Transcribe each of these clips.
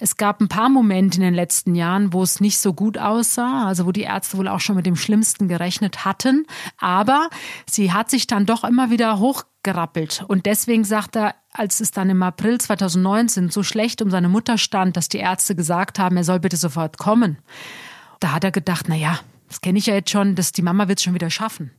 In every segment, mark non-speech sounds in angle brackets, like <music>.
Es gab ein paar Momente in den letzten Jahren, wo es nicht so gut aussah, also wo die Ärzte wohl auch schon mit dem Schlimmsten gerechnet hatten. Aber sie hat sich dann doch immer wieder hochgerappelt. Und deswegen sagt er, als es dann im April 2019 so schlecht um seine Mutter stand, dass die Ärzte gesagt haben, er soll bitte sofort kommen, da hat er gedacht, na ja, das kenne ich ja jetzt schon, dass die Mama wird es schon wieder schaffen.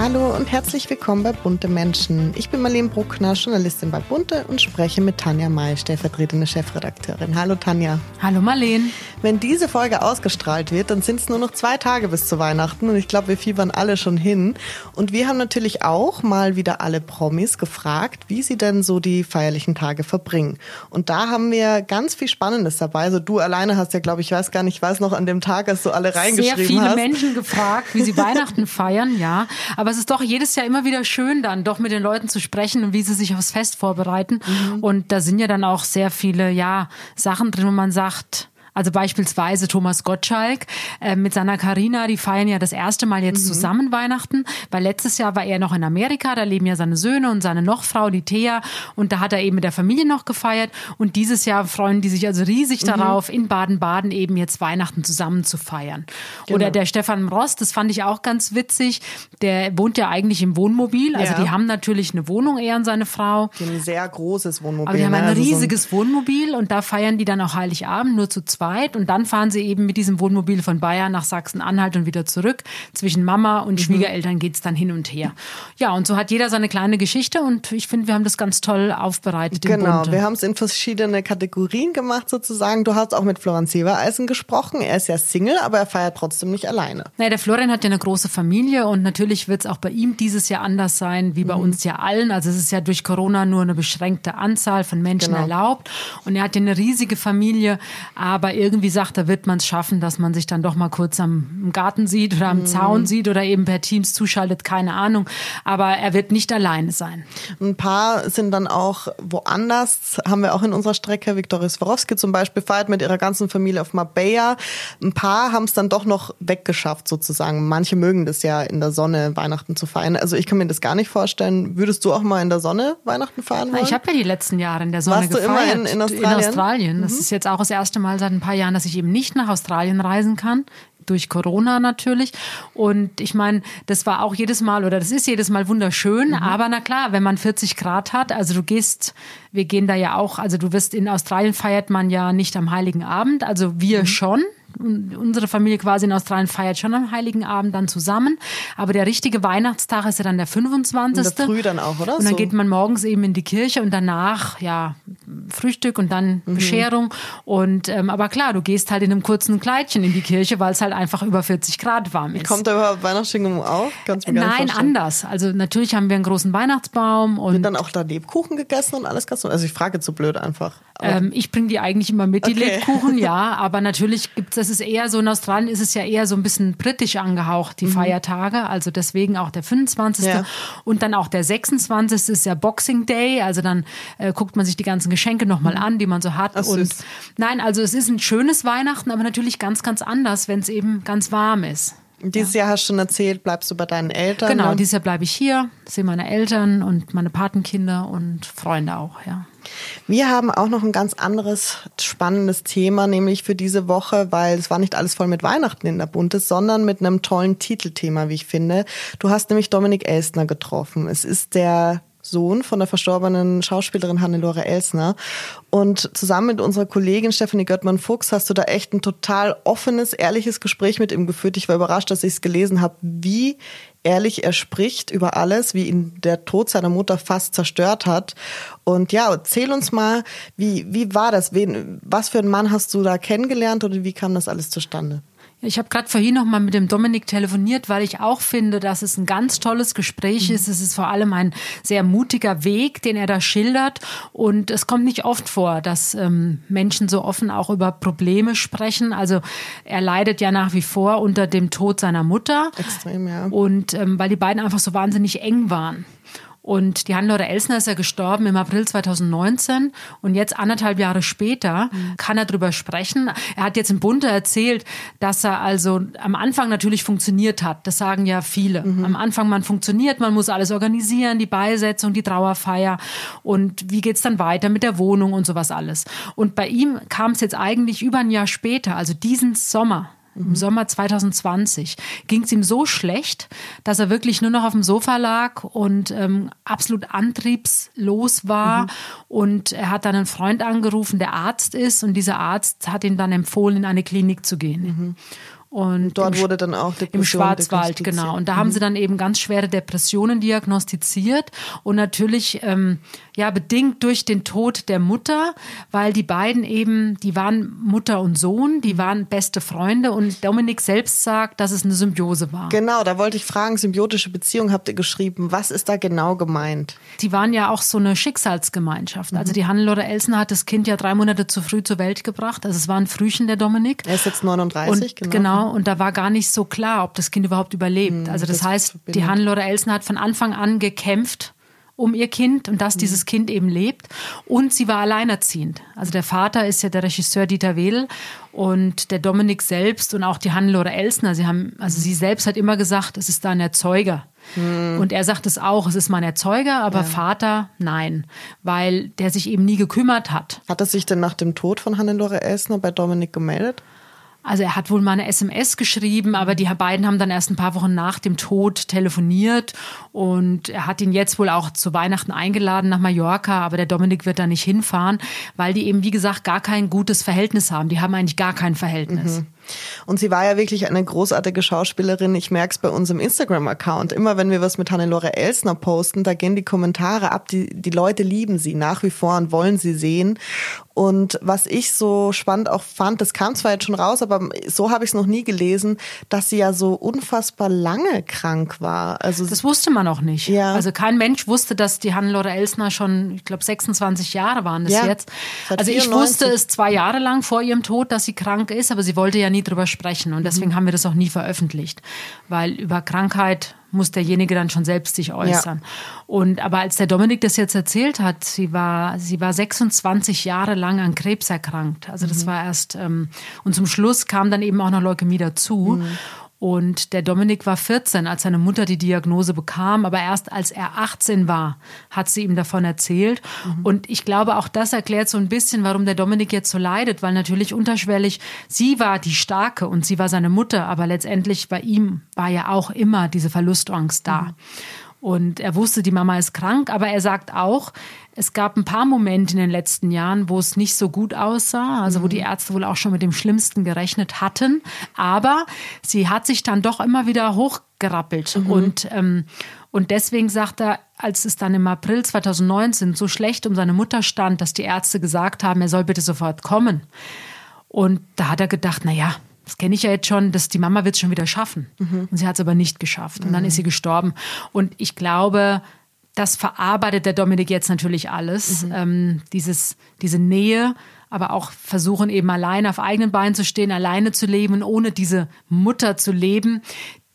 Hallo und herzlich willkommen bei Bunte Menschen. Ich bin Marlene Bruckner, Journalistin bei Bunte und spreche mit Tanja May, stellvertretende Chefredakteurin. Hallo Tanja. Hallo Marlene. Wenn diese Folge ausgestrahlt wird, dann sind es nur noch zwei Tage bis zu Weihnachten und ich glaube, wir fiebern alle schon hin. Und wir haben natürlich auch mal wieder alle Promis gefragt, wie sie denn so die feierlichen Tage verbringen. Und da haben wir ganz viel Spannendes dabei. Also du alleine hast ja, glaube ich, weiß gar nicht, ich weiß noch an dem Tag, als du alle reingeschrieben hast. Sehr viele hast. Menschen gefragt, wie sie <laughs> Weihnachten feiern, ja. Aber aber es ist doch jedes Jahr immer wieder schön, dann doch mit den Leuten zu sprechen und wie sie sich aufs Fest vorbereiten. Mhm. Und da sind ja dann auch sehr viele, ja, Sachen drin, wo man sagt, also beispielsweise Thomas Gottschalk äh, mit seiner Karina, die feiern ja das erste Mal jetzt mhm. zusammen Weihnachten, weil letztes Jahr war er noch in Amerika, da leben ja seine Söhne und seine Nochfrau, die Thea, und da hat er eben mit der Familie noch gefeiert. Und dieses Jahr freuen die sich also riesig mhm. darauf, in Baden-Baden eben jetzt Weihnachten zusammen zu feiern. Genau. Oder der Stefan Rost, das fand ich auch ganz witzig, der wohnt ja eigentlich im Wohnmobil, also ja. die haben natürlich eine Wohnung, er und seine Frau. Die haben ein sehr großes Wohnmobil. Aber die haben ein also riesiges so ein Wohnmobil und da feiern die dann auch Heiligabend nur zu zweit zweit und dann fahren sie eben mit diesem Wohnmobil von Bayern nach Sachsen-Anhalt und wieder zurück. Zwischen Mama und mhm. Schwiegereltern geht's dann hin und her. Ja, und so hat jeder seine kleine Geschichte und ich finde, wir haben das ganz toll aufbereitet. Genau, wir haben es in verschiedene Kategorien gemacht sozusagen. Du hast auch mit Florian Severeisen gesprochen. Er ist ja Single, aber er feiert trotzdem nicht alleine. Naja, der Florian hat ja eine große Familie und natürlich wird es auch bei ihm dieses Jahr anders sein, wie bei mhm. uns ja allen. Also es ist ja durch Corona nur eine beschränkte Anzahl von Menschen genau. erlaubt und er hat ja eine riesige Familie, aber irgendwie sagt, da wird man es schaffen, dass man sich dann doch mal kurz am Garten sieht oder am mhm. Zaun sieht oder eben per Teams zuschaltet, keine Ahnung. Aber er wird nicht alleine sein. Ein paar sind dann auch woanders, haben wir auch in unserer Strecke. Viktoria Swarovski zum Beispiel feiert mit ihrer ganzen Familie auf Marbella. Ein paar haben es dann doch noch weggeschafft sozusagen. Manche mögen das ja in der Sonne Weihnachten zu feiern. Also ich kann mir das gar nicht vorstellen. Würdest du auch mal in der Sonne Weihnachten feiern wollen? Ich habe ja die letzten Jahre in der Sonne Warst gefeiert. Du immer in, in Australien? In Australien. Das mhm. ist jetzt auch das erste Mal seit ein paar Jahren, dass ich eben nicht nach Australien reisen kann durch Corona natürlich. Und ich meine, das war auch jedes Mal oder das ist jedes Mal wunderschön. Mhm. Aber na klar, wenn man 40 Grad hat, also du gehst, wir gehen da ja auch, also du wirst in Australien feiert man ja nicht am Heiligen Abend, also wir mhm. schon unsere Familie quasi in Australien feiert schon am Heiligen Abend dann zusammen. Aber der richtige Weihnachtstag ist ja dann der 25. In der Früh dann auch, oder? Und dann so. geht man morgens eben in die Kirche und danach, ja, Frühstück und dann mhm. Bescherung. Und, ähm, aber klar, du gehst halt in einem kurzen Kleidchen in die Kirche, weil es halt einfach über 40 Grad warm ist. Kommt da überhaupt Weihnachtsstimmung auf? Kannst du mir Nein, anders. Also natürlich haben wir einen großen Weihnachtsbaum und. Wird dann auch da Lebkuchen gegessen und alles ganz Also ich frage zu blöd einfach. Ähm, ich bringe die eigentlich immer mit, die okay. Lebkuchen, ja. <laughs> Aber natürlich gibt es, das ist eher so, in Australien ist es ja eher so ein bisschen britisch angehaucht, die mhm. Feiertage. Also deswegen auch der 25. Ja. Und dann auch der 26. ist ja Boxing Day. Also dann äh, guckt man sich die ganzen Geschenke nochmal mhm. an, die man so hat. Ach, und nein, also es ist ein schönes Weihnachten, aber natürlich ganz, ganz anders, wenn es eben ganz warm ist. Dieses ja. Jahr hast du schon erzählt, bleibst du bei deinen Eltern? Genau, ne? dieses Jahr bleibe ich hier, sehe meine Eltern und meine Patenkinder und Freunde auch, ja. Wir haben auch noch ein ganz anderes spannendes Thema, nämlich für diese Woche, weil es war nicht alles voll mit Weihnachten in der Buntes, sondern mit einem tollen Titelthema, wie ich finde. Du hast nämlich Dominik Elstner getroffen. Es ist der Sohn von der verstorbenen Schauspielerin Hannelore Elsner. Und zusammen mit unserer Kollegin Stephanie Göttmann-Fuchs hast du da echt ein total offenes, ehrliches Gespräch mit ihm geführt. Ich war überrascht, dass ich es gelesen habe, wie ehrlich er spricht über alles, wie ihn der Tod seiner Mutter fast zerstört hat. Und ja, erzähl uns mal, wie, wie war das? Wen, was für einen Mann hast du da kennengelernt oder wie kam das alles zustande? Ich habe gerade vorhin noch mal mit dem Dominik telefoniert, weil ich auch finde, dass es ein ganz tolles Gespräch mhm. ist. Es ist vor allem ein sehr mutiger Weg, den er da schildert. Und es kommt nicht oft vor, dass ähm, Menschen so offen auch über Probleme sprechen. Also er leidet ja nach wie vor unter dem Tod seiner Mutter. Extrem, ja. Und ähm, weil die beiden einfach so wahnsinnig eng waren. Und die Hannelore Elsner ist ja gestorben im April 2019 und jetzt anderthalb Jahre später kann er drüber sprechen. Er hat jetzt im Bunte erzählt, dass er also am Anfang natürlich funktioniert hat. Das sagen ja viele. Mhm. Am Anfang man funktioniert, man muss alles organisieren, die Beisetzung, die Trauerfeier und wie geht's dann weiter mit der Wohnung und sowas alles. Und bei ihm kam es jetzt eigentlich über ein Jahr später, also diesen Sommer, im Sommer 2020 ging es ihm so schlecht, dass er wirklich nur noch auf dem Sofa lag und ähm, absolut antriebslos war. Mhm. Und er hat dann einen Freund angerufen, der Arzt ist. Und dieser Arzt hat ihm dann empfohlen, in eine Klinik zu gehen. Mhm. Und dort wurde dann auch Depression Im Schwarzwald, genau. Und da mhm. haben sie dann eben ganz schwere Depressionen diagnostiziert und natürlich ähm, ja bedingt durch den Tod der Mutter, weil die beiden eben, die waren Mutter und Sohn, die waren beste Freunde und Dominik selbst sagt, dass es eine Symbiose war. Genau, da wollte ich fragen, symbiotische Beziehung habt ihr geschrieben. Was ist da genau gemeint? Die waren ja auch so eine Schicksalsgemeinschaft. Also mhm. Also die Hannelore Elsner hat das Kind ja drei Monate zu früh zur Welt gebracht. Also es war ein Frühchen der Dominik. Er ist jetzt 39, und, genau. Genau, und da war gar nicht so klar, ob das Kind überhaupt überlebt. Mhm, also das, das heißt, die Hannelore Elsner hat von Anfang an gekämpft um ihr Kind und dass mhm. dieses Kind eben lebt. Und sie war alleinerziehend. Also der Vater ist ja der Regisseur Dieter Wedel und der Dominik selbst und auch die Hannelore Elsner. Sie haben, also sie selbst hat immer gesagt, es ist da ein Erzeuger. Mhm. Und er sagt es auch, es ist mein Erzeuger, aber ja. Vater, nein, weil der sich eben nie gekümmert hat. Hat er sich denn nach dem Tod von Hannelore Elsner bei Dominik gemeldet? Also er hat wohl mal eine SMS geschrieben, aber die beiden haben dann erst ein paar Wochen nach dem Tod telefoniert und er hat ihn jetzt wohl auch zu Weihnachten eingeladen nach Mallorca, aber der Dominik wird da nicht hinfahren, weil die eben, wie gesagt, gar kein gutes Verhältnis haben. Die haben eigentlich gar kein Verhältnis. Mhm. Und sie war ja wirklich eine großartige Schauspielerin. Ich merke es bei unserem Instagram-Account. Immer wenn wir was mit Hannelore Elsner posten, da gehen die Kommentare ab. Die, die Leute lieben sie nach wie vor und wollen sie sehen. Und was ich so spannend auch fand, das kam zwar jetzt schon raus, aber so habe ich es noch nie gelesen, dass sie ja so unfassbar lange krank war. Also das wusste man auch nicht. Ja. Also kein Mensch wusste, dass die Hannelore Elsner schon, ich glaube, 26 Jahre waren das ja. jetzt. Also ich wusste es zwei Jahre lang vor ihrem Tod, dass sie krank ist, aber sie wollte ja nie drüber sprechen und deswegen mhm. haben wir das auch nie veröffentlicht, weil über Krankheit muss derjenige dann schon selbst sich äußern. Ja. Und aber als der Dominik das jetzt erzählt hat, sie war sie war 26 Jahre lang an Krebs erkrankt. Also das mhm. war erst ähm, und zum Schluss kam dann eben auch noch Leukämie dazu. Mhm. Und der Dominik war 14, als seine Mutter die Diagnose bekam, aber erst als er 18 war, hat sie ihm davon erzählt. Mhm. Und ich glaube, auch das erklärt so ein bisschen, warum der Dominik jetzt so leidet, weil natürlich unterschwellig, sie war die Starke und sie war seine Mutter, aber letztendlich bei ihm war ja auch immer diese Verlustangst da. Mhm. Und er wusste, die Mama ist krank, aber er sagt auch, es gab ein paar Momente in den letzten Jahren, wo es nicht so gut aussah, also wo die mhm. Ärzte wohl auch schon mit dem Schlimmsten gerechnet hatten. Aber sie hat sich dann doch immer wieder hochgerappelt. Mhm. Und, ähm, und deswegen sagt er, als es dann im April 2019 so schlecht um seine Mutter stand, dass die Ärzte gesagt haben, er soll bitte sofort kommen. Und da hat er gedacht, na ja, das kenne ich ja jetzt schon, dass die Mama wird es schon wieder schaffen. Mhm. Und sie hat es aber nicht geschafft. Und dann ist sie gestorben. Und ich glaube, das verarbeitet der Dominik jetzt natürlich alles. Mhm. Ähm, dieses, diese Nähe, aber auch versuchen eben alleine auf eigenen Beinen zu stehen, alleine zu leben, ohne diese Mutter zu leben,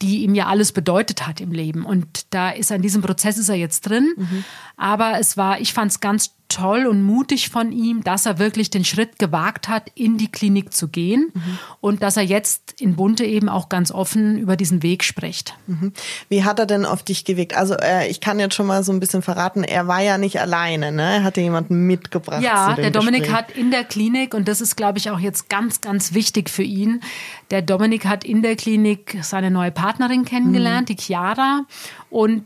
die ihm ja alles bedeutet hat im Leben. Und da ist an diesem Prozess ist er jetzt drin. Mhm. Aber es war, ich fand es ganz toll und mutig von ihm, dass er wirklich den Schritt gewagt hat, in die Klinik zu gehen mhm. und dass er jetzt in Bunte eben auch ganz offen über diesen Weg spricht. Mhm. Wie hat er denn auf dich gewirkt? Also äh, ich kann jetzt schon mal so ein bisschen verraten, er war ja nicht alleine, ne? Er hatte jemanden mitgebracht. Ja, der Dominik Gespräch. hat in der Klinik, und das ist, glaube ich, auch jetzt ganz, ganz wichtig für ihn, der Dominik hat in der Klinik seine neue Partnerin kennengelernt, mhm. die Chiara. Und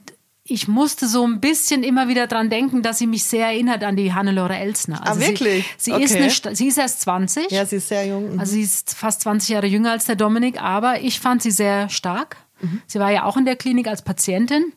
ich musste so ein bisschen immer wieder dran denken, dass sie mich sehr erinnert an die Hannelore Elsner. Ah, also ah, wirklich? Sie, sie okay. ist eine, sie ist erst 20. Ja, sie ist sehr jung. Mhm. Also sie ist fast 20 Jahre jünger als der Dominik, aber ich fand sie sehr stark. Mhm. Sie war ja auch in der Klinik als Patientin.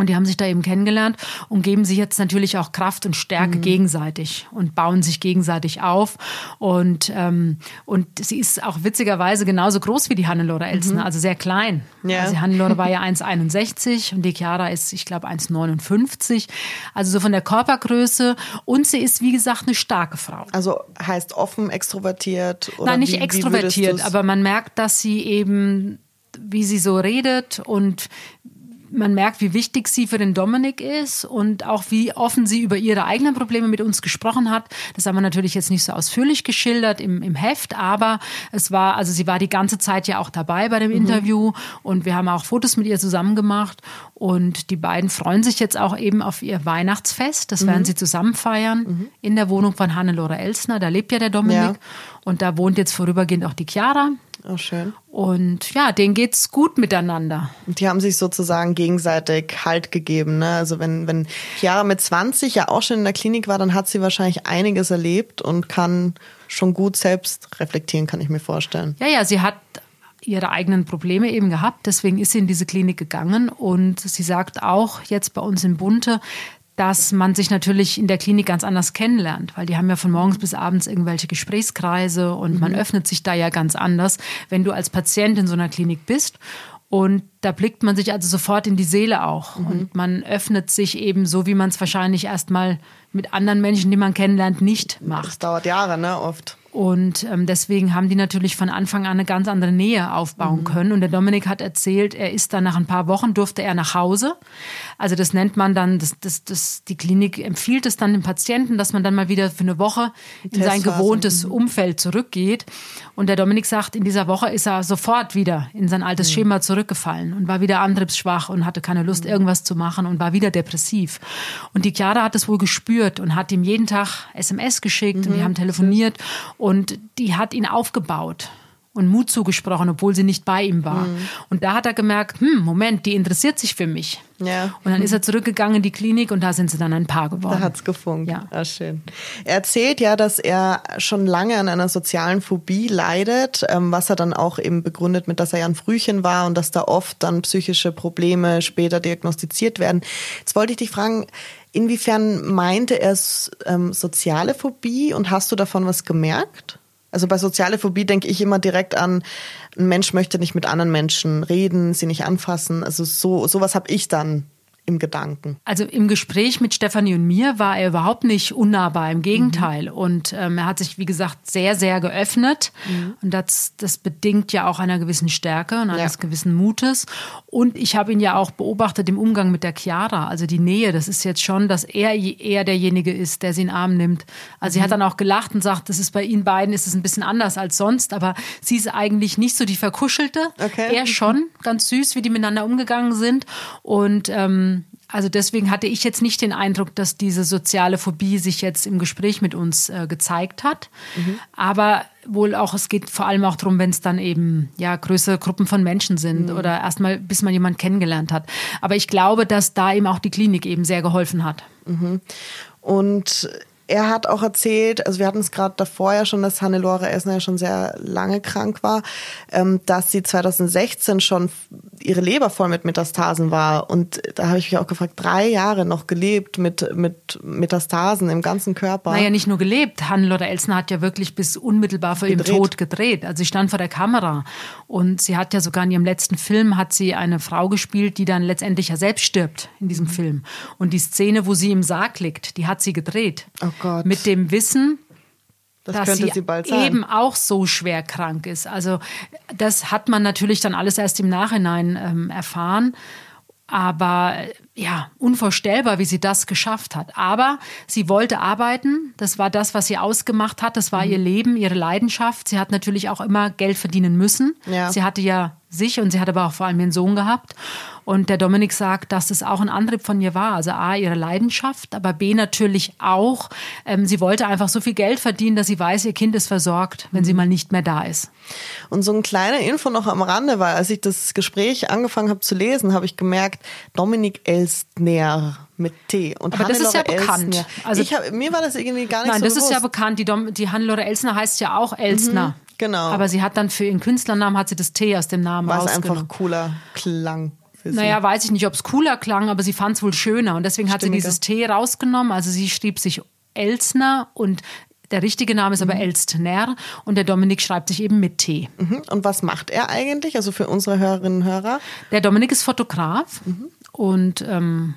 Und die haben sich da eben kennengelernt und geben sich jetzt natürlich auch Kraft und Stärke mhm. gegenseitig und bauen sich gegenseitig auf. Und, ähm, und sie ist auch witzigerweise genauso groß wie die Hannelore Elsner, mhm. also sehr klein. Ja. Also die Hannelore war ja 1,61 und die Chiara ist, ich glaube, 1,59. Also so von der Körpergröße. Und sie ist, wie gesagt, eine starke Frau. Also heißt offen, extrovertiert? Oder Nein, nicht wie, extrovertiert, wie aber man merkt, dass sie eben, wie sie so redet und man merkt, wie wichtig sie für den Dominik ist und auch wie offen sie über ihre eigenen Probleme mit uns gesprochen hat. Das haben wir natürlich jetzt nicht so ausführlich geschildert im, im Heft, aber es war, also sie war die ganze Zeit ja auch dabei bei dem mhm. Interview und wir haben auch Fotos mit ihr zusammen gemacht und die beiden freuen sich jetzt auch eben auf ihr Weihnachtsfest. Das mhm. werden sie zusammen feiern mhm. in der Wohnung von Hannelore Elsner. Da lebt ja der Dominik. Ja. Und da wohnt jetzt vorübergehend auch die Chiara. Oh, schön. Und ja, denen geht's gut miteinander. Und die haben sich sozusagen gegenseitig Halt gegeben. Ne? Also wenn, wenn Chiara mit 20 ja auch schon in der Klinik war, dann hat sie wahrscheinlich einiges erlebt und kann schon gut selbst reflektieren, kann ich mir vorstellen. Ja, ja, sie hat ihre eigenen Probleme eben gehabt. Deswegen ist sie in diese Klinik gegangen. Und sie sagt auch jetzt bei uns in Bunte, dass man sich natürlich in der Klinik ganz anders kennenlernt, weil die haben ja von morgens bis abends irgendwelche Gesprächskreise und mhm. man öffnet sich da ja ganz anders, wenn du als Patient in so einer Klinik bist. Und da blickt man sich also sofort in die Seele auch. Mhm. Und man öffnet sich eben so, wie man es wahrscheinlich erstmal mit anderen Menschen, die man kennenlernt, nicht macht. Das dauert Jahre, ne, oft. Und ähm, deswegen haben die natürlich von Anfang an eine ganz andere Nähe aufbauen mhm. können. Und der Dominik hat erzählt, er ist dann nach ein paar Wochen durfte er nach Hause. Also das nennt man dann, das, das, das, die Klinik empfiehlt es dann dem Patienten, dass man dann mal wieder für eine Woche in sein gewohntes mhm. Umfeld zurückgeht. Und der Dominik sagt, in dieser Woche ist er sofort wieder in sein altes mhm. Schema zurückgefallen und war wieder antriebsschwach und hatte keine Lust, mhm. irgendwas zu machen und war wieder depressiv. Und die Chiara hat es wohl gespürt und hat ihm jeden Tag SMS geschickt und die mhm. haben telefoniert. Und die hat ihn aufgebaut und Mut zugesprochen, obwohl sie nicht bei ihm war. Mhm. Und da hat er gemerkt, hm, Moment, die interessiert sich für mich. Ja. Und dann ist er zurückgegangen in die Klinik und da sind sie dann ein Paar geworden. Da hat's gefunkt. Ja. Ah, schön. Er erzählt ja, dass er schon lange an einer sozialen Phobie leidet, ähm, was er dann auch eben begründet mit, dass er ja ein Frühchen war und dass da oft dann psychische Probleme später diagnostiziert werden. Jetzt wollte ich dich fragen, Inwiefern meinte er ähm, soziale Phobie und hast du davon was gemerkt? Also bei soziale Phobie denke ich immer direkt an, ein Mensch möchte nicht mit anderen Menschen reden, sie nicht anfassen. Also so sowas habe ich dann im Gedanken. Also im Gespräch mit Stefanie und mir war er überhaupt nicht unnahbar, im Gegenteil. Mhm. Und ähm, er hat sich, wie gesagt, sehr, sehr geöffnet. Mhm. Und das, das bedingt ja auch einer gewissen Stärke und eines ja. gewissen Mutes. Und ich habe ihn ja auch beobachtet im Umgang mit der Chiara. Also die Nähe, das ist jetzt schon, dass er eher derjenige ist, der sie in den Arm nimmt. Also mhm. sie hat dann auch gelacht und sagt, das ist bei ihnen beiden ist es ein bisschen anders als sonst. Aber sie ist eigentlich nicht so die Verkuschelte. Okay. Er schon, ganz süß, wie die miteinander umgegangen sind. Und ähm, also deswegen hatte ich jetzt nicht den Eindruck, dass diese soziale Phobie sich jetzt im Gespräch mit uns äh, gezeigt hat. Mhm. Aber wohl auch, es geht vor allem auch darum, wenn es dann eben ja größere Gruppen von Menschen sind mhm. oder erstmal, bis man jemanden kennengelernt hat. Aber ich glaube, dass da eben auch die Klinik eben sehr geholfen hat. Mhm. Und er hat auch erzählt, also wir hatten es gerade davor ja schon, dass Hannelore Esner ja schon sehr lange krank war, ähm, dass sie 2016 schon ihre Leber voll mit Metastasen war. Und da habe ich mich auch gefragt, drei Jahre noch gelebt mit, mit Metastasen im ganzen Körper. Naja, nicht nur gelebt. Hannelore Elsner hat ja wirklich bis unmittelbar vor gedreht. ihrem Tod gedreht. Also sie stand vor der Kamera. Und sie hat ja sogar in ihrem letzten Film hat sie eine Frau gespielt, die dann letztendlich ja selbst stirbt in diesem mhm. Film. Und die Szene, wo sie im Sarg liegt, die hat sie gedreht. Oh Gott. Mit dem Wissen, das dass sie, sie eben auch so schwer krank ist. Also das hat man natürlich dann alles erst im Nachhinein ähm, erfahren. Aber ja, unvorstellbar, wie sie das geschafft hat. Aber sie wollte arbeiten. Das war das, was sie ausgemacht hat. Das war mhm. ihr Leben, ihre Leidenschaft. Sie hat natürlich auch immer Geld verdienen müssen. Ja. Sie hatte ja sich und sie hat aber auch vor allem ihren Sohn gehabt. Und der Dominik sagt, dass es auch ein Antrieb von ihr war. Also A, ihre Leidenschaft, aber B natürlich auch, ähm, sie wollte einfach so viel Geld verdienen, dass sie weiß, ihr Kind ist versorgt, wenn sie mhm. mal nicht mehr da ist. Und so ein kleiner Info noch am Rande, weil als ich das Gespräch angefangen habe zu lesen, habe ich gemerkt, Dominik Elstner mit T. Und Aber das ist ja bekannt. Also ich hab, mir war das irgendwie gar nicht nein, so das bewusst. ist ja bekannt. Die, Dom, die Hannelore Elsner heißt ja auch Elsner. Mhm, genau. Aber sie hat dann für ihren Künstlernamen hat sie das T aus dem Namen Weil es einfach cooler klang. Naja, weiß ich nicht, ob es cooler klang, aber sie fand es wohl schöner. Und deswegen hat Stimmiger. sie dieses T rausgenommen. Also sie schrieb sich Elsner und der richtige Name ist aber mhm. Elstner und der Dominik schreibt sich eben mit T. Mhm. Und was macht er eigentlich, also für unsere Hörerinnen und Hörer? Der Dominik ist Fotograf mhm. und ähm,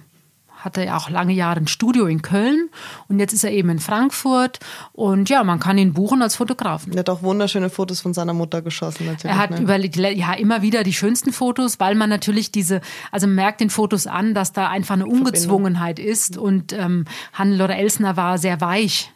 hatte ja auch lange Jahre ein Studio in Köln und jetzt ist er eben in Frankfurt und ja, man kann ihn buchen als Fotografen. Er hat auch wunderschöne Fotos von seiner Mutter geschossen natürlich. Er hat ne? über, ja immer wieder die schönsten Fotos, weil man natürlich diese, also man merkt den Fotos an, dass da einfach eine Ungezwungenheit ist und ähm, Hannelore Elsner war sehr weich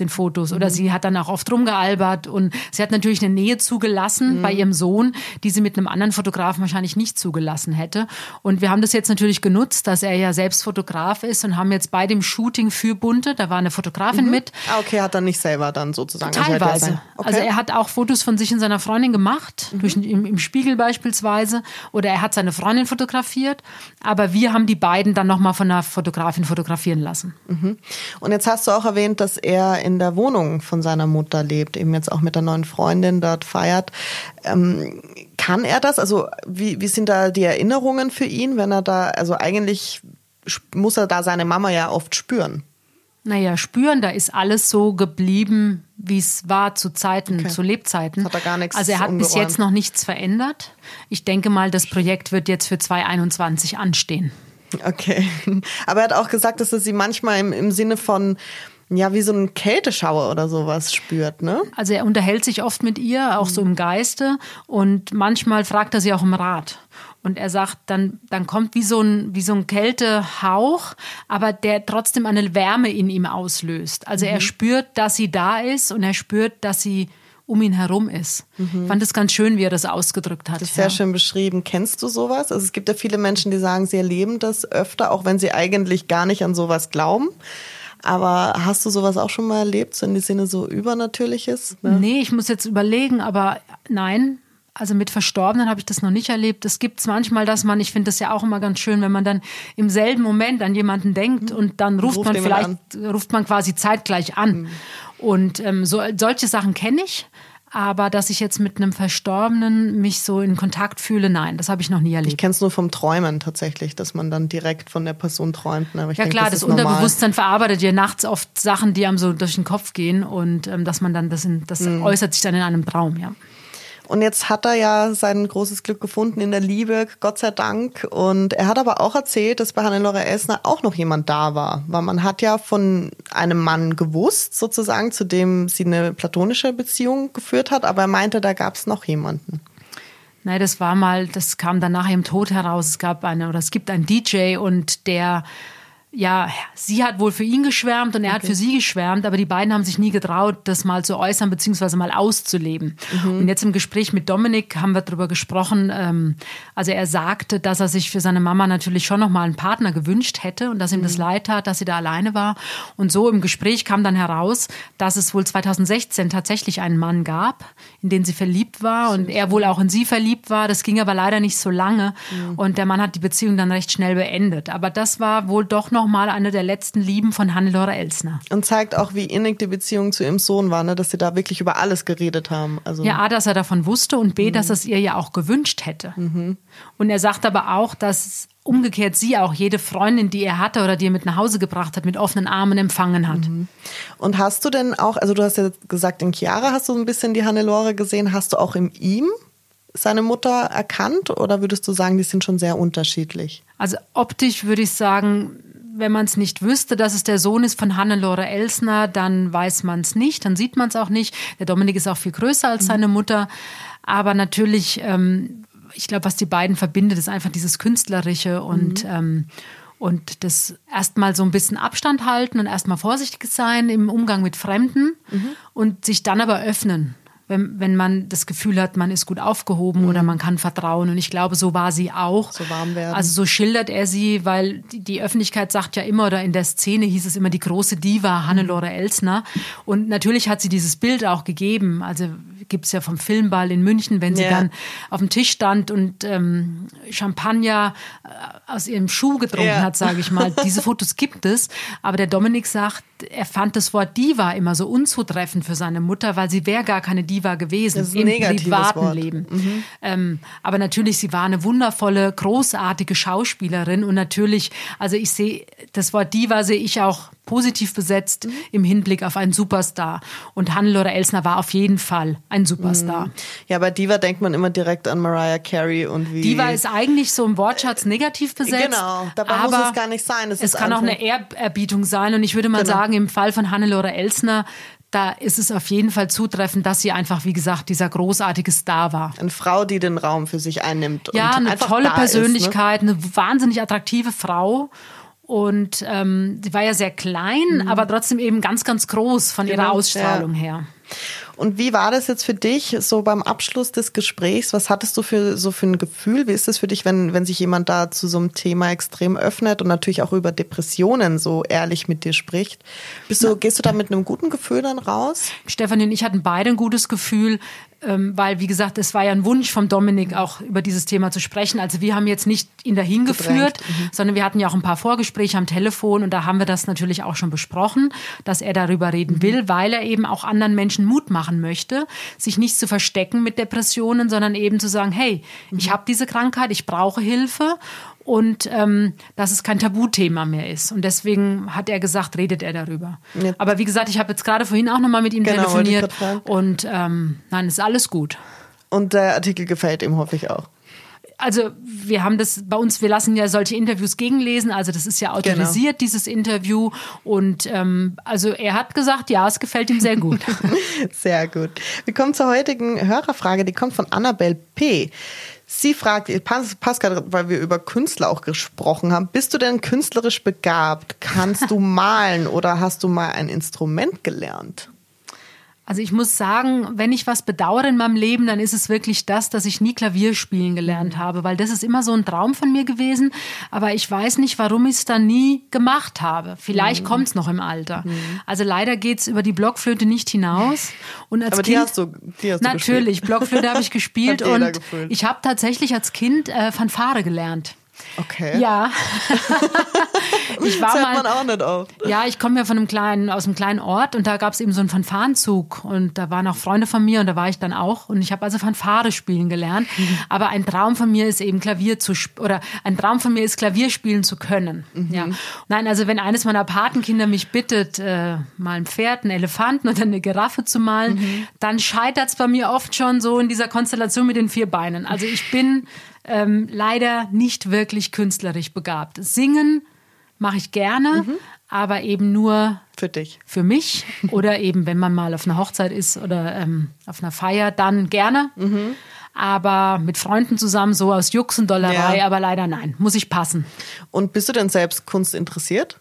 den Fotos. Oder mhm. sie hat dann auch oft rumgealbert und sie hat natürlich eine Nähe zugelassen mhm. bei ihrem Sohn, die sie mit einem anderen Fotografen wahrscheinlich nicht zugelassen hätte. Und wir haben das jetzt natürlich genutzt, dass er ja selbst Fotograf ist und haben jetzt bei dem Shooting für Bunte, da war eine Fotografin mhm. mit. Ah, okay, hat er nicht selber dann sozusagen. Teilweise. Also, okay. also er hat auch Fotos von sich und seiner Freundin gemacht, mhm. durch, im, im Spiegel beispielsweise. Oder er hat seine Freundin fotografiert. Aber wir haben die beiden dann nochmal von einer Fotografin fotografieren lassen. Mhm. Und jetzt hast du auch erwähnt, dass er in in der Wohnung von seiner Mutter lebt, eben jetzt auch mit der neuen Freundin dort feiert. Ähm, kann er das? Also wie, wie sind da die Erinnerungen für ihn, wenn er da, also eigentlich muss er da seine Mama ja oft spüren. Naja, spüren, da ist alles so geblieben, wie es war zu Zeiten, okay. zu Lebzeiten. Hat er gar nichts Also er hat umgeräumt. bis jetzt noch nichts verändert. Ich denke mal, das Projekt wird jetzt für 2021 anstehen. Okay. <laughs> Aber er hat auch gesagt, dass er sie manchmal im, im Sinne von ja, wie so ein Kälteschauer oder sowas spürt, ne? Also er unterhält sich oft mit ihr, auch so im Geiste. Und manchmal fragt er sie auch um Rat. Und er sagt, dann, dann kommt wie so, ein, wie so ein Kältehauch, aber der trotzdem eine Wärme in ihm auslöst. Also mhm. er spürt, dass sie da ist und er spürt, dass sie um ihn herum ist. Mhm. Ich fand es ganz schön, wie er das ausgedrückt hat. Das ist sehr ja. schön beschrieben. Kennst du sowas? Also es gibt ja viele Menschen, die sagen, sie erleben das öfter, auch wenn sie eigentlich gar nicht an sowas glauben. Aber hast du sowas auch schon mal erlebt, so in die Sinne so Übernatürliches? Ne? Nee, ich muss jetzt überlegen, aber nein. Also mit Verstorbenen habe ich das noch nicht erlebt. Es gibt es manchmal, dass man, ich finde das ja auch immer ganz schön, wenn man dann im selben Moment an jemanden denkt mhm. und dann ruft, ruft man vielleicht, an. ruft man quasi zeitgleich an. Mhm. Und ähm, so, solche Sachen kenne ich. Aber dass ich jetzt mit einem Verstorbenen mich so in Kontakt fühle, nein, das habe ich noch nie erlebt. Ich kenne es nur vom Träumen tatsächlich, dass man dann direkt von der Person träumt. Ne? ja denke, klar, das, das Unterbewusstsein verarbeitet ja nachts oft Sachen, die einem so durch den Kopf gehen und ähm, dass man dann das, in, das mhm. äußert sich dann in einem Traum, ja. Und jetzt hat er ja sein großes Glück gefunden in der Liebe, Gott sei Dank. Und er hat aber auch erzählt, dass bei Hannelore Elsner auch noch jemand da war. Weil man hat ja von einem Mann gewusst, sozusagen, zu dem sie eine platonische Beziehung geführt hat. Aber er meinte, da gab es noch jemanden. Nein, das war mal, das kam dann nach ihrem Tod heraus. Es gab eine, oder es gibt einen DJ und der ja, sie hat wohl für ihn geschwärmt und er okay. hat für sie geschwärmt, aber die beiden haben sich nie getraut, das mal zu äußern bzw. mal auszuleben. Mhm. Und jetzt im Gespräch mit Dominik haben wir darüber gesprochen. Ähm, also er sagte, dass er sich für seine Mama natürlich schon noch mal einen Partner gewünscht hätte und dass ihm mhm. das leid tat, dass sie da alleine war. Und so im Gespräch kam dann heraus, dass es wohl 2016 tatsächlich einen Mann gab, in den sie verliebt war und er wohl auch in sie verliebt war. Das ging aber leider nicht so lange mhm. und der Mann hat die Beziehung dann recht schnell beendet. Aber das war wohl doch noch nochmal eine der letzten Lieben von Hannelore Elsner. Und zeigt auch, wie innig die Beziehung zu ihrem Sohn war, ne? dass sie da wirklich über alles geredet haben. Also ja, A, dass er davon wusste und B, mhm. dass er es ihr ja auch gewünscht hätte. Mhm. Und er sagt aber auch, dass umgekehrt sie auch jede Freundin, die er hatte oder die er mit nach Hause gebracht hat, mit offenen Armen empfangen hat. Mhm. Und hast du denn auch, also du hast ja gesagt, in Chiara hast du ein bisschen die Hannelore gesehen, hast du auch in ihm seine Mutter erkannt oder würdest du sagen, die sind schon sehr unterschiedlich? Also optisch würde ich sagen, wenn man es nicht wüsste, dass es der Sohn ist von Hannelore Elsner, dann weiß man es nicht, dann sieht man es auch nicht. Der Dominik ist auch viel größer als mhm. seine Mutter. Aber natürlich, ähm, ich glaube, was die beiden verbindet, ist einfach dieses Künstlerische und mhm. ähm, und das erstmal so ein bisschen Abstand halten und erstmal vorsichtig sein im Umgang mit Fremden mhm. und sich dann aber öffnen wenn, wenn man das Gefühl hat, man ist gut aufgehoben mhm. oder man kann vertrauen. Und ich glaube, so war sie auch. So warm werden. Also so schildert er sie, weil die, die Öffentlichkeit sagt ja immer, oder in der Szene hieß es immer die große Diva Hannelore Elsner. Und natürlich hat sie dieses Bild auch gegeben. Also gibt es ja vom Filmball in München, wenn sie ja. dann auf dem Tisch stand und ähm, Champagner äh, aus ihrem Schuh getrunken ja. hat, sage ich mal. <laughs> Diese Fotos gibt es. Aber der Dominik sagt, er fand das Wort Diva immer so unzutreffend für seine Mutter, weil sie wäre gar keine Diva gewesen im privaten Wort. Leben. Mhm. Ähm, aber natürlich, sie war eine wundervolle, großartige Schauspielerin und natürlich, also ich sehe, das Wort Diva sehe ich auch positiv besetzt mhm. im Hinblick auf einen Superstar. Und Hannelore Elsner war auf jeden Fall ein Superstar. Mhm. Ja, bei Diva denkt man immer direkt an Mariah Carey und wie. Diva ist eigentlich so im Wortschatz negativ besetzt. Genau, dabei aber muss es gar nicht sein. Es, es kann auch eine Ehrerbietung sein. Und ich würde mal genau. sagen, im Fall von Hannelore Elsner da ist es auf jeden Fall zutreffend, dass sie einfach, wie gesagt, dieser großartige Star war. Eine Frau, die den Raum für sich einnimmt. Ja, eine tolle Persönlichkeit, ist, ne? eine wahnsinnig attraktive Frau. Und ähm, sie war ja sehr klein, mhm. aber trotzdem eben ganz, ganz groß von ihrer genau, Ausstrahlung ja. her. Und wie war das jetzt für dich so beim Abschluss des Gesprächs? Was hattest du für so für ein Gefühl? Wie ist es für dich, wenn, wenn sich jemand da zu so einem Thema extrem öffnet und natürlich auch über Depressionen so ehrlich mit dir spricht? Bist du, gehst du da mit einem guten Gefühl dann raus? Stefanie und ich hatten beide ein gutes Gefühl ähm, weil, wie gesagt, es war ja ein Wunsch vom Dominik, auch über dieses Thema zu sprechen. Also wir haben jetzt nicht ihn dahin geführt, mhm. sondern wir hatten ja auch ein paar Vorgespräche am Telefon und da haben wir das natürlich auch schon besprochen, dass er darüber reden mhm. will, weil er eben auch anderen Menschen Mut machen möchte, sich nicht zu verstecken mit Depressionen, sondern eben zu sagen, hey, mhm. ich habe diese Krankheit, ich brauche Hilfe und ähm, dass es kein Tabuthema mehr ist. Und deswegen hat er gesagt, redet er darüber. Ja. Aber wie gesagt, ich habe jetzt gerade vorhin auch nochmal mit ihm genau, telefoniert und ähm, nein, ist alles gut. Und der Artikel gefällt ihm, hoffe ich auch. Also wir haben das bei uns, wir lassen ja solche Interviews gegenlesen, also das ist ja autorisiert, genau. dieses Interview. Und ähm, also er hat gesagt, ja, es gefällt ihm sehr gut. <laughs> sehr gut. Wir kommen zur heutigen Hörerfrage, die kommt von Annabelle P. Sie fragt, gerade, weil wir über Künstler auch gesprochen haben, bist du denn künstlerisch begabt? Kannst du <laughs> malen oder hast du mal ein Instrument gelernt? Also ich muss sagen, wenn ich was bedauere in meinem Leben, dann ist es wirklich das, dass ich nie Klavier spielen gelernt habe, weil das ist immer so ein Traum von mir gewesen. Aber ich weiß nicht, warum ich es dann nie gemacht habe. Vielleicht mhm. kommt es noch im Alter. Mhm. Also leider geht es über die Blockflöte nicht hinaus. <laughs> Und als Aber kind, die hast du, die hast du Natürlich, Blockflöte habe ich <laughs> gespielt und ich habe tatsächlich als Kind äh, Fanfare gelernt. Okay. Ja. <laughs> ich war das mal, man auch nicht oft. Ja, ich komme ja von einem kleinen, aus einem kleinen Ort und da gab es eben so einen Fanfarenzug und da waren auch Freunde von mir und da war ich dann auch und ich habe also Fanfare spielen gelernt. Mhm. Aber ein Traum von mir ist eben Klavier zu oder ein Traum von mir ist Klavier spielen zu können. Mhm. Ja. Nein, also wenn eines meiner Patenkinder mich bittet, äh, mal ein Pferd, einen Elefanten oder eine Giraffe zu malen, mhm. dann scheitert es bei mir oft schon so in dieser Konstellation mit den vier Beinen. Also ich bin ähm, leider nicht wirklich künstlerisch begabt. Singen mache ich gerne, mhm. aber eben nur für dich. Für mich <laughs> oder eben, wenn man mal auf einer Hochzeit ist oder ähm, auf einer Feier, dann gerne. Mhm. Aber mit Freunden zusammen, so aus Jux und Dollerei, ja. aber leider nein, muss ich passen. Und bist du denn selbst Kunst interessiert?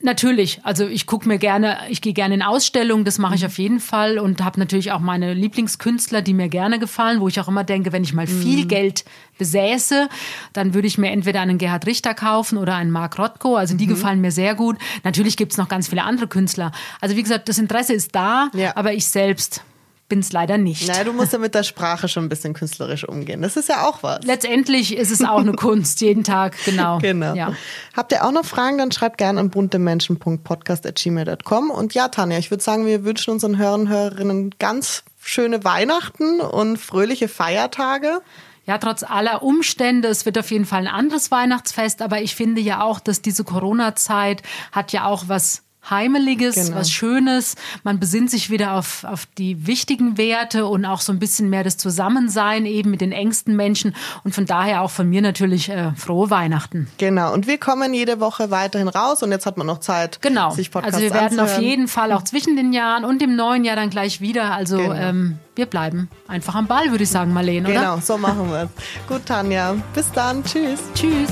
Natürlich, also ich gucke mir gerne, ich gehe gerne in Ausstellungen, das mache ich auf jeden Fall und habe natürlich auch meine Lieblingskünstler, die mir gerne gefallen, wo ich auch immer denke, wenn ich mal viel mhm. Geld besäße, dann würde ich mir entweder einen Gerhard Richter kaufen oder einen Mark Rothko, also die mhm. gefallen mir sehr gut. Natürlich gibt es noch ganz viele andere Künstler. Also wie gesagt, das Interesse ist da, ja. aber ich selbst bin es leider nicht. Naja, du musst ja mit der Sprache schon ein bisschen künstlerisch umgehen. Das ist ja auch was. Letztendlich ist es auch eine <laughs> Kunst, jeden Tag, genau. Genau. Ja. Habt ihr auch noch Fragen, dann schreibt gerne an buntemenschen.podcast.gmail.com. Und ja, Tanja, ich würde sagen, wir wünschen unseren Hörern und Hörerinnen ganz schöne Weihnachten und fröhliche Feiertage. Ja, trotz aller Umstände, es wird auf jeden Fall ein anderes Weihnachtsfest, aber ich finde ja auch, dass diese Corona-Zeit hat ja auch was Heimeliges, genau. was Schönes. Man besinnt sich wieder auf, auf die wichtigen Werte und auch so ein bisschen mehr das Zusammensein eben mit den engsten Menschen. Und von daher auch von mir natürlich äh, frohe Weihnachten. Genau. Und wir kommen jede Woche weiterhin raus und jetzt hat man noch Zeit, genau. sich Podcasts Also wir werden anzuhören. auf jeden Fall auch zwischen den Jahren und im neuen Jahr dann gleich wieder. Also genau. ähm, wir bleiben einfach am Ball, würde ich sagen, Marlene, oder? Genau, so machen wir es. Gut, Tanja. Bis dann. Tschüss. Tschüss.